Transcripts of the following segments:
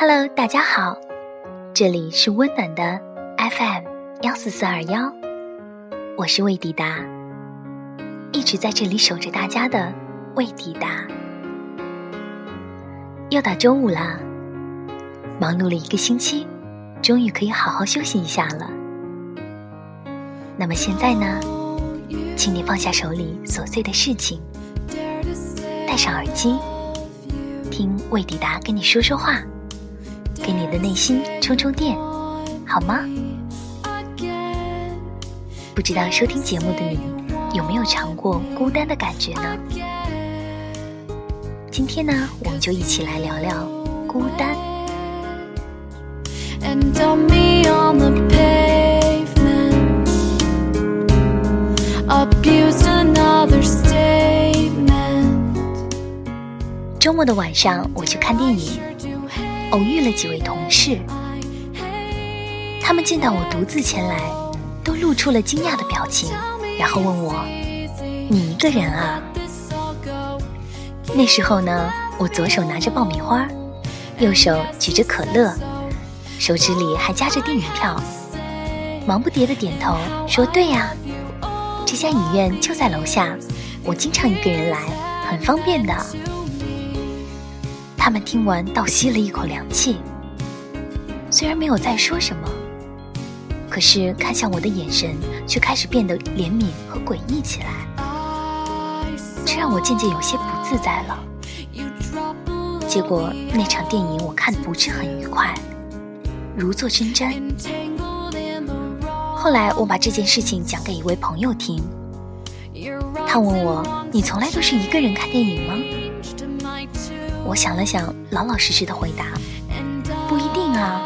Hello，大家好，这里是温暖的 FM 幺四四二幺，我是魏迪达，一直在这里守着大家的魏迪达。又到周五啦，忙碌了一个星期，终于可以好好休息一下了。那么现在呢，请你放下手里琐碎的事情，戴上耳机，听魏迪达跟你说说话。给你的内心充充电，好吗？不知道收听节目的你有没有尝过孤单的感觉呢？今天呢，我们就一起来聊聊孤单。周末的晚上，我去看电影。偶遇了几位同事，他们见到我独自前来，都露出了惊讶的表情，然后问我：“你一个人啊？”那时候呢，我左手拿着爆米花，右手举着可乐，手指里还夹着电影票，忙不迭的点头说：“对呀，这家影院就在楼下，我经常一个人来，很方便的。”他们听完，倒吸了一口凉气。虽然没有再说什么，可是看向我的眼神却开始变得怜悯和诡异起来，这让我渐渐有些不自在了。结果那场电影我看的不是很愉快，如坐针毡。后来我把这件事情讲给一位朋友听，他问我：“你从来都是一个人看电影吗？”我想了想，老老实实的回答：“不一定啊，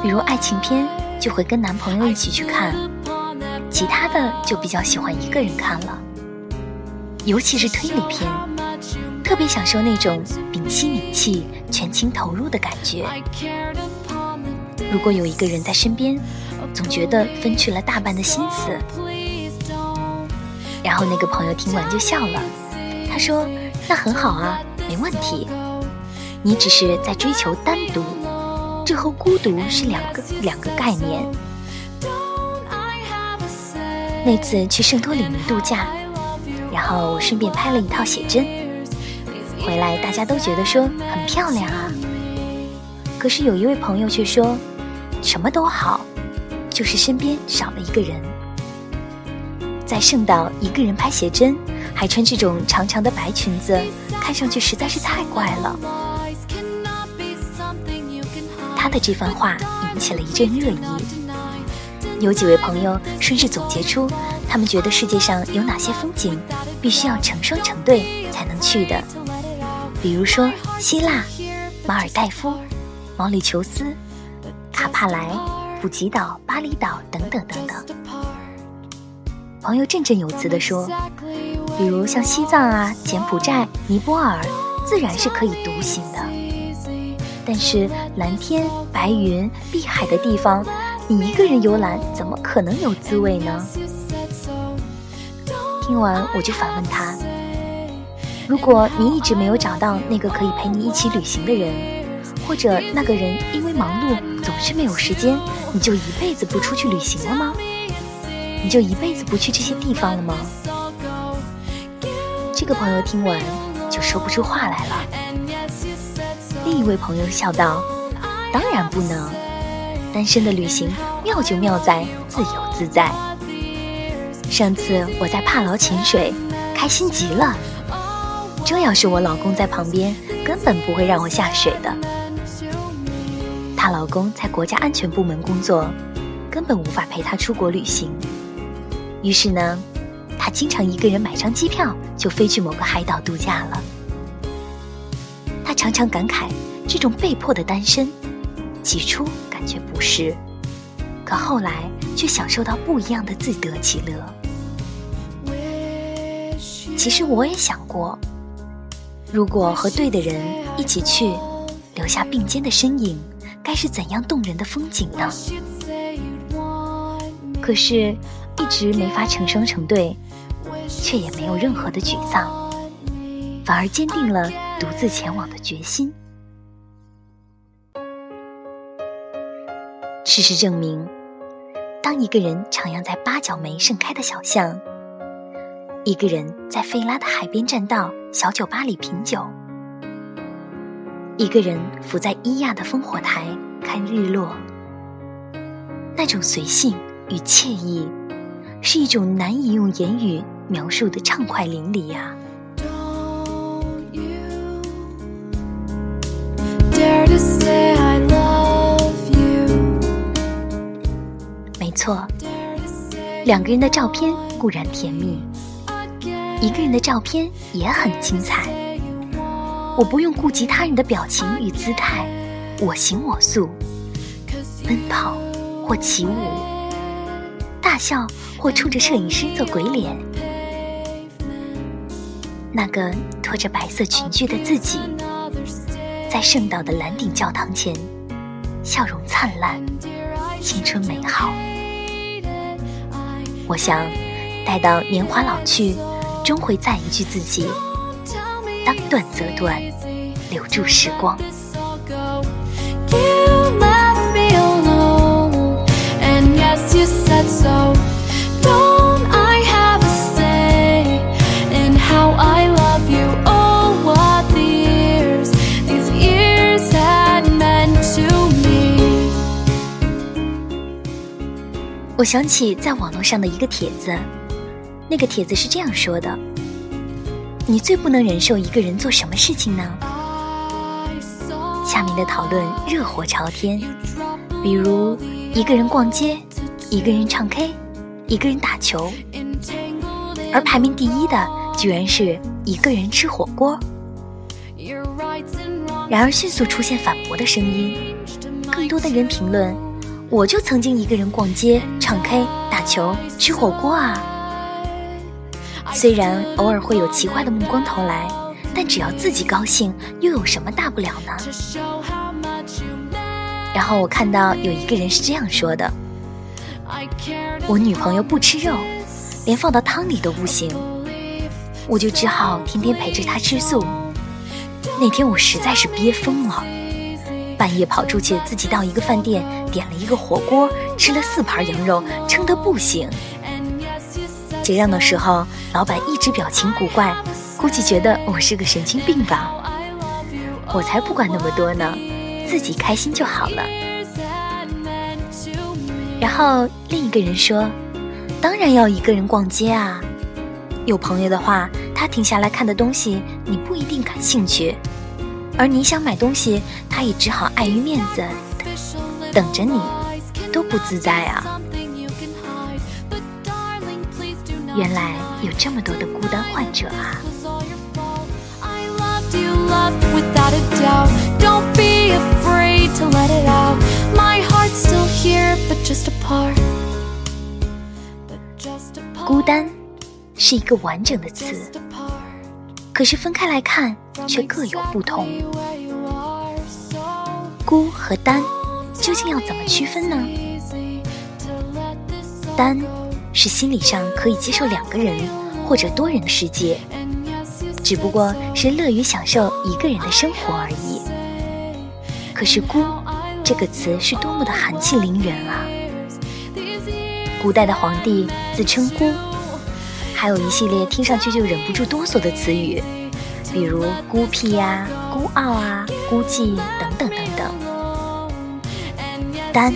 比如爱情片就会跟男朋友一起去看，其他的就比较喜欢一个人看了。尤其是推理片，特别享受那种屏息凝气、全情投入的感觉。如果有一个人在身边，总觉得分去了大半的心思。”然后那个朋友听完就笑了，他说：“那很好啊。”没问题，你只是在追求单独，这和孤独是两个两个概念。那次去圣托里尼度假，然后顺便拍了一套写真，回来大家都觉得说很漂亮啊。可是有一位朋友却说，什么都好，就是身边少了一个人。在圣岛一个人拍写真，还穿这种长长的白裙子。看上去实在是太怪了。他的这番话引起了一阵热议，有几位朋友顺势总结出他们觉得世界上有哪些风景必须要成双成对才能去的，比如说希腊、马尔代夫、毛里求斯、卡帕莱、普吉岛、巴厘岛等等等等。朋友振振有词地说。比如像西藏啊、柬埔寨、尼泊尔，自然是可以独行的。但是蓝天白云、碧海的地方，你一个人游览，怎么可能有滋味呢？听完我就反问他：如果你一直没有找到那个可以陪你一起旅行的人，或者那个人因为忙碌总是没有时间，你就一辈子不出去旅行了吗？你就一辈子不去这些地方了吗？这个朋友听完就说不出话来了。另一位朋友笑道：“当然不能，单身的旅行妙就妙在自由自在。上次我在帕劳潜水，开心极了。这要是我老公在旁边，根本不会让我下水的。她老公在国家安全部门工作，根本无法陪她出国旅行。于是呢。”他经常一个人买张机票就飞去某个海岛度假了。他常常感慨这种被迫的单身，起初感觉不适，可后来却享受到不一样的自得其乐。其实我也想过，如果和对的人一起去，留下并肩的身影，该是怎样动人的风景呢？可是，一直没法成双成对。却也没有任何的沮丧，反而坚定了独自前往的决心。事实证明，当一个人徜徉在八角梅盛开的小巷，一个人在费拉的海边栈道小酒吧里品酒，一个人伏在伊亚的烽火台看日落，那种随性与惬意，是一种难以用言语描述的畅快淋漓呀。没错，两个人的照片固然甜蜜，一个人的照片也很精彩。我不用顾及他人的表情与姿态，我行我素，奔跑或起舞，大笑或冲着摄影师做鬼脸。那个拖着白色裙裾的自己。在圣岛的蓝顶教堂前，笑容灿烂，青春美好。我想，待到年华老去，终会赞一句自己：当断则断，留住时光。我想起在网络上的一个帖子，那个帖子是这样说的：“你最不能忍受一个人做什么事情呢？”下面的讨论热火朝天，比如一个人逛街，一个人唱 K，一个人打球，而排名第一的居然是一个人吃火锅。然而迅速出现反驳的声音，更多的人评论。我就曾经一个人逛街、唱 K、打球、吃火锅啊。虽然偶尔会有奇怪的目光投来，但只要自己高兴，又有什么大不了呢？然后我看到有一个人是这样说的：“我女朋友不吃肉，连放到汤里都不行，我就只好天天陪着她吃素。那天我实在是憋疯了。”半夜跑出去，自己到一个饭店点了一个火锅，吃了四盘羊肉，撑得不行。结账的时候，老板一直表情古怪，估计觉得我是个神经病吧。我才不管那么多呢，自己开心就好了。然后另一个人说：“当然要一个人逛街啊，有朋友的话，他停下来看的东西，你不一定感兴趣。”而你想买东西，他也只好碍于面子等着你，多不自在啊！原来有这么多的孤单患者啊！孤单是一个完整的词。可是分开来看，却各有不同。孤和单，究竟要怎么区分呢？单是心理上可以接受两个人或者多人的世界，只不过是乐于享受一个人的生活而已。可是孤这个词是多么的寒气凌人啊！古代的皇帝自称孤。还有一系列听上去就忍不住哆嗦的词语，比如孤僻呀、孤傲啊、孤寂等等等等。单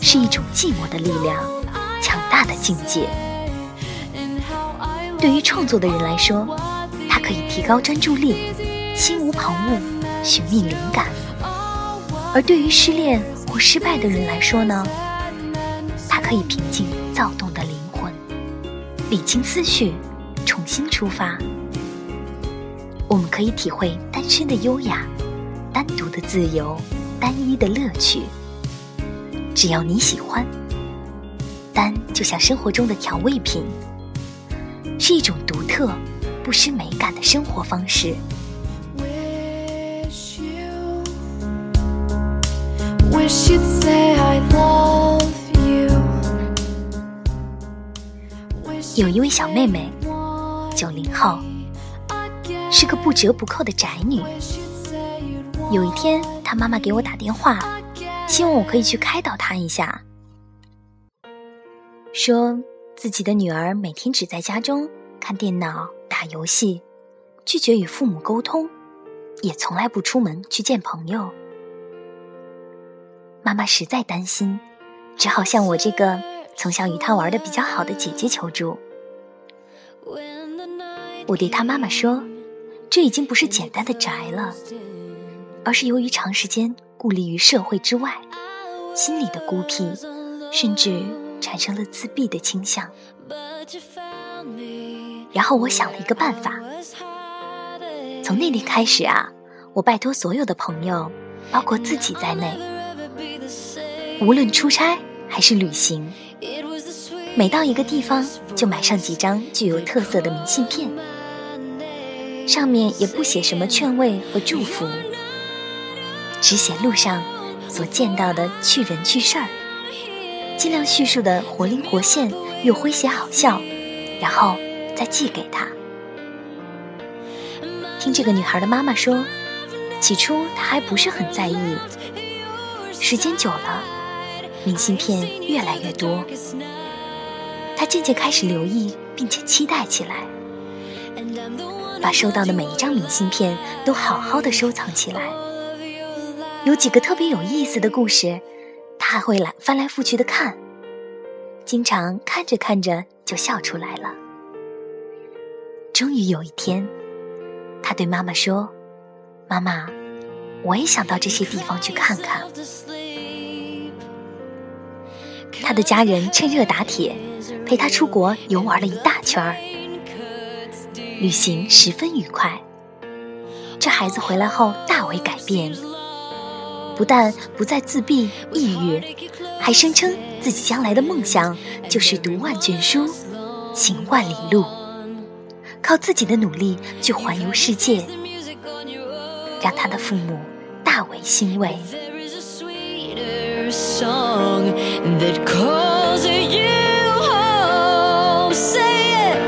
是一种寂寞的力量，强大的境界。对于创作的人来说，它可以提高专注力，心无旁骛，寻觅灵感；而对于失恋或失败的人来说呢，它可以平静躁动。理清思绪，重新出发。我们可以体会单身的优雅，单独的自由，单一的乐趣。只要你喜欢，单就像生活中的调味品，是一种独特、不失美感的生活方式。有一位小妹妹，九零后，是个不折不扣的宅女。有一天，她妈妈给我打电话，希望我可以去开导她一下，说自己的女儿每天只在家中看电脑、打游戏，拒绝与父母沟通，也从来不出门去见朋友。妈妈实在担心，只好向我这个从小与他玩的比较好的姐姐求助。我对他妈妈说：“这已经不是简单的宅了，而是由于长时间孤立于社会之外，心里的孤僻，甚至产生了自闭的倾向。”然后我想了一个办法，从那天开始啊，我拜托所有的朋友，包括自己在内。无论出差还是旅行，每到一个地方就买上几张具有特色的明信片，上面也不写什么劝慰和祝福，只写路上所见到的趣人趣事儿，尽量叙述的活灵活现又诙谐好笑，然后再寄给他。听这个女孩的妈妈说，起初她还不是很在意，时间久了。明信片越来越多，他渐渐开始留意，并且期待起来，把收到的每一张明信片都好好的收藏起来。有几个特别有意思的故事，他还会来翻来覆去的看，经常看着看着就笑出来了。终于有一天，他对妈妈说：“妈妈，我也想到这些地方去看看。”他的家人趁热打铁，陪他出国游玩了一大圈儿，旅行十分愉快。这孩子回来后大为改变，不但不再自闭抑郁，还声称自己将来的梦想就是读万卷书，行万里路，靠自己的努力去环游世界，让他的父母大为欣慰。Song that calls you home. Say it,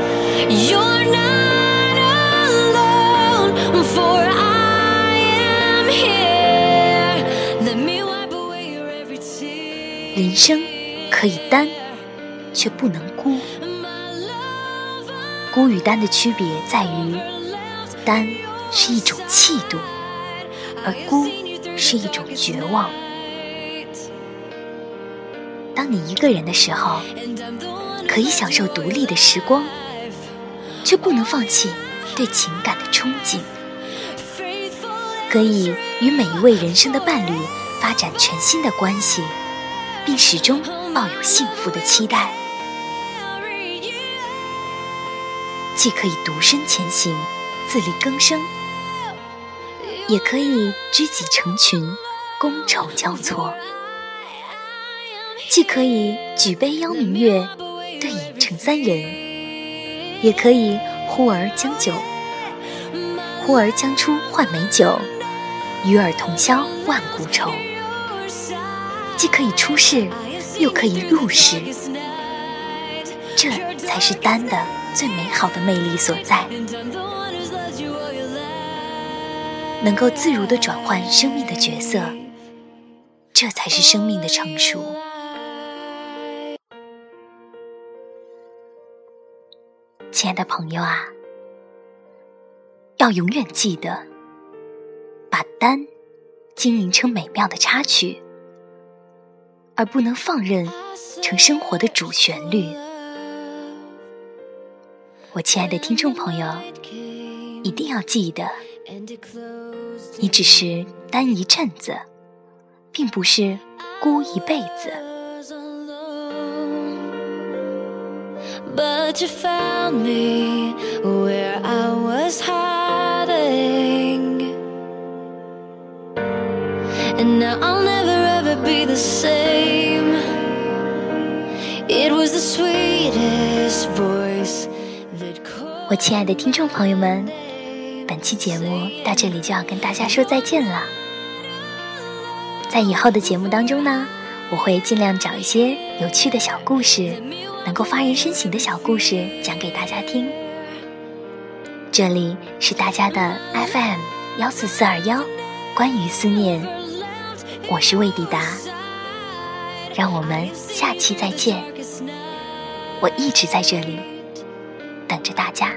you're not alone, for I am here. Let me wipe away your every tear. 人生可以单，却不能孤。孤与单的区别在于，单是一种气度，而孤是一种绝望。当你一个人的时候，可以享受独立的时光，却不能放弃对情感的憧憬；可以与每一位人生的伴侣发展全新的关系，并始终抱有幸福的期待；既可以独身前行，自力更生，也可以知己成群，觥筹交错。既可以举杯邀明月，对影成三人；也可以呼儿将酒，呼儿将出换美酒，与尔同销万古愁。既可以出世，又可以入世，这才是丹的最美好的魅力所在。能够自如的转换生命的角色，这才是生命的成熟。亲爱的朋友啊，要永远记得，把单经营成美妙的插曲，而不能放任成生活的主旋律。我亲爱的听众朋友，一定要记得，你只是单一阵子，并不是孤一辈子。But you found me where I was hiding. And now I'll never ever be the same. It was the sweetest voice that called. 我亲爱的听众朋友们，本期节目到这里就要跟大家说再见了。在以后的节目当中呢，我会尽量找一些有趣的小故事。能够发人深省的小故事讲给大家听。这里是大家的 FM 幺四四二幺，关于思念，我是魏迪达。让我们下期再见。我一直在这里等着大家。